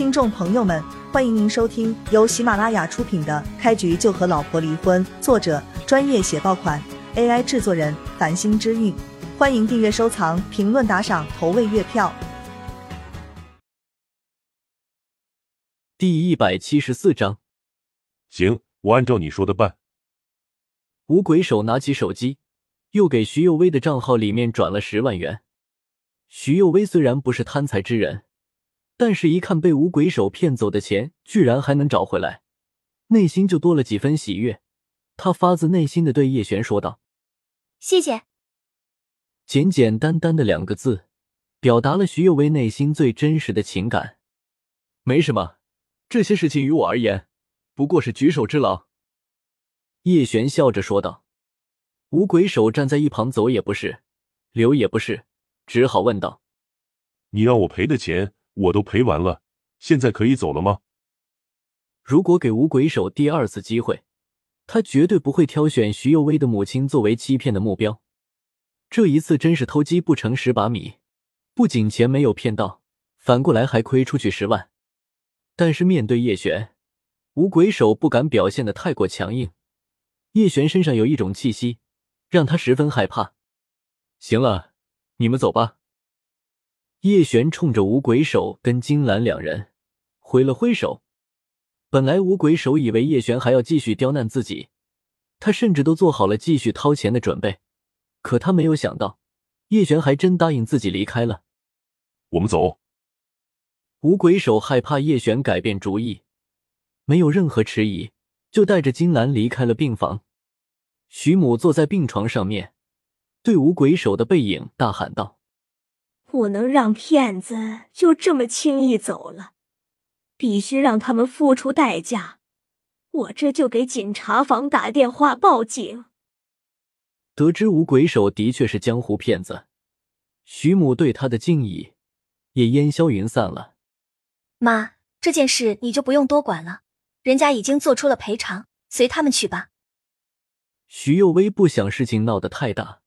听众朋友们，欢迎您收听由喜马拉雅出品的《开局就和老婆离婚》，作者专业写爆款，AI 制作人繁星之韵。欢迎订阅、收藏、评论、打赏、投喂月票。第一百七十四章，行，我按照你说的办。五鬼手拿起手机，又给徐幼薇的账号里面转了十万元。徐幼薇虽然不是贪财之人。但是，一看被五鬼手骗走的钱居然还能找回来，内心就多了几分喜悦。他发自内心的对叶璇说道：“谢谢。”简简单单的两个字，表达了徐幼薇内心最真实的情感。没什么，这些事情于我而言，不过是举手之劳。”叶璇笑着说道。五鬼手站在一旁，走也不是，留也不是，只好问道：“你让我赔的钱？”我都赔完了，现在可以走了吗？如果给五鬼手第二次机会，他绝对不会挑选徐幼薇的母亲作为欺骗的目标。这一次真是偷鸡不成蚀把米，不仅钱没有骗到，反过来还亏出去十万。但是面对叶璇，五鬼手不敢表现的太过强硬。叶璇身上有一种气息，让他十分害怕。行了，你们走吧。叶璇冲着五鬼手跟金兰两人挥了挥手。本来五鬼手以为叶璇还要继续刁难自己，他甚至都做好了继续掏钱的准备。可他没有想到，叶璇还真答应自己离开了。我们走。五鬼手害怕叶璇改变主意，没有任何迟疑，就带着金兰离开了病房。徐母坐在病床上面，对五鬼手的背影大喊道。不能让骗子就这么轻易走了，必须让他们付出代价。我这就给警察房打电话报警。得知五鬼手的确是江湖骗子，徐母对他的敬意也烟消云散了。妈，这件事你就不用多管了，人家已经做出了赔偿，随他们去吧。徐幼薇不想事情闹得太大，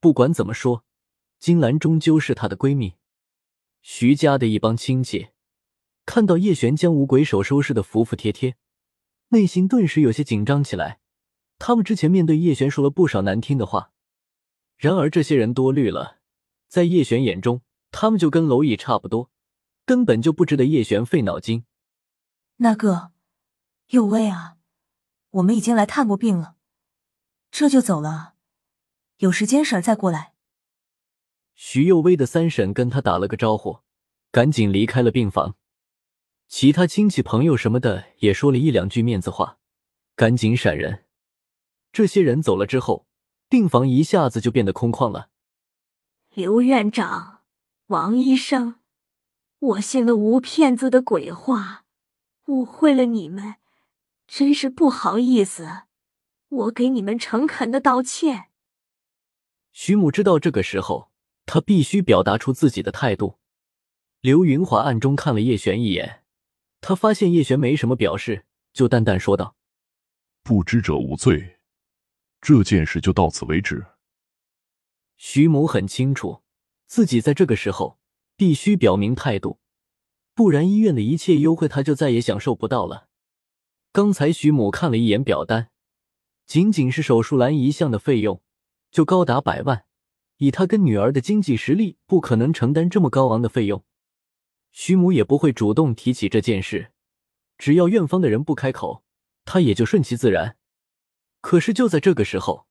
不管怎么说。金兰终究是她的闺蜜，徐家的一帮亲戚看到叶璇将五鬼手收拾的服服帖帖，内心顿时有些紧张起来。他们之前面对叶璇说了不少难听的话，然而这些人多虑了，在叶璇眼中，他们就跟蝼蚁差不多，根本就不值得叶璇费脑筋。那个，有位啊，我们已经来探过病了，这就走了，有时间婶再过来。徐幼薇的三婶跟他打了个招呼，赶紧离开了病房。其他亲戚朋友什么的也说了一两句面子话，赶紧闪人。这些人走了之后，病房一下子就变得空旷了。刘院长、王医生，我信了吴骗子的鬼话，误会了你们，真是不好意思，我给你们诚恳的道歉。徐母知道这个时候。他必须表达出自己的态度。刘云华暗中看了叶璇一眼，他发现叶璇没什么表示，就淡淡说道：“不知者无罪，这件事就到此为止。”徐母很清楚，自己在这个时候必须表明态度，不然医院的一切优惠他就再也享受不到了。刚才徐母看了一眼表单，仅仅是手术栏一项的费用就高达百万。以他跟女儿的经济实力，不可能承担这么高昂的费用。徐母也不会主动提起这件事，只要院方的人不开口，他也就顺其自然。可是就在这个时候，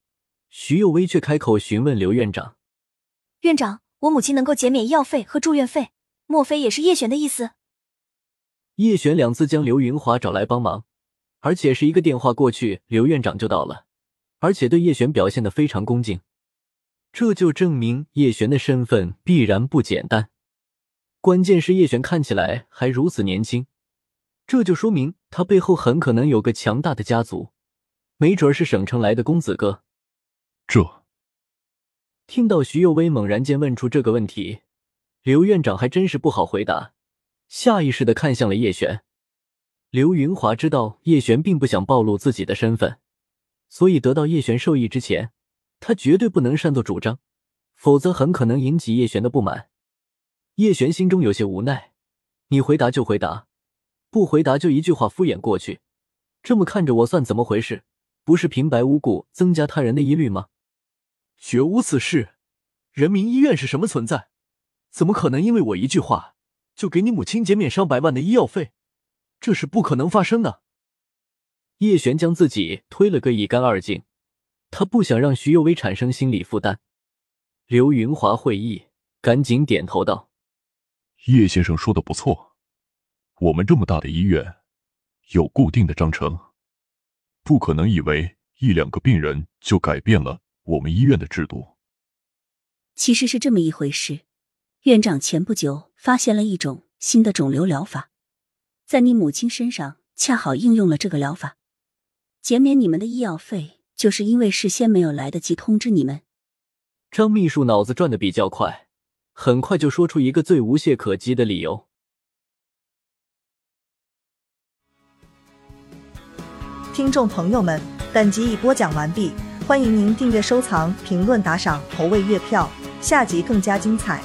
徐幼薇却开口询问刘院长：“院长，我母亲能够减免医药费和住院费，莫非也是叶璇的意思？”叶璇两次将刘云华找来帮忙，而且是一个电话过去，刘院长就到了，而且对叶璇表现的非常恭敬。这就证明叶璇的身份必然不简单，关键是叶璇看起来还如此年轻，这就说明他背后很可能有个强大的家族，没准是省城来的公子哥。这听到徐幼薇猛然间问出这个问题，刘院长还真是不好回答，下意识的看向了叶璇。刘云华知道叶璇并不想暴露自己的身份，所以得到叶璇授意之前。他绝对不能擅作主张，否则很可能引起叶璇的不满。叶璇心中有些无奈，你回答就回答，不回答就一句话敷衍过去，这么看着我算怎么回事？不是平白无故增加他人的疑虑吗？绝无此事，人民医院是什么存在？怎么可能因为我一句话就给你母亲减免上百万的医药费？这是不可能发生的。叶璇将自己推了个一干二净，他不想让徐幼薇产生心理负担。刘云华会意，赶紧点头道：“叶先生说的不错，我们这么大的医院，有固定的章程，不可能以为一两个病人就改变了我们医院的制度。其实是这么一回事，院长前不久发现了一种新的肿瘤疗法，在你母亲身上恰好应用了这个疗法。”减免你们的医药费，就是因为事先没有来得及通知你们。张秘书脑子转的比较快，很快就说出一个最无懈可击的理由。听众朋友们，本集已播讲完毕，欢迎您订阅、收藏、评论、打赏、投喂月票，下集更加精彩。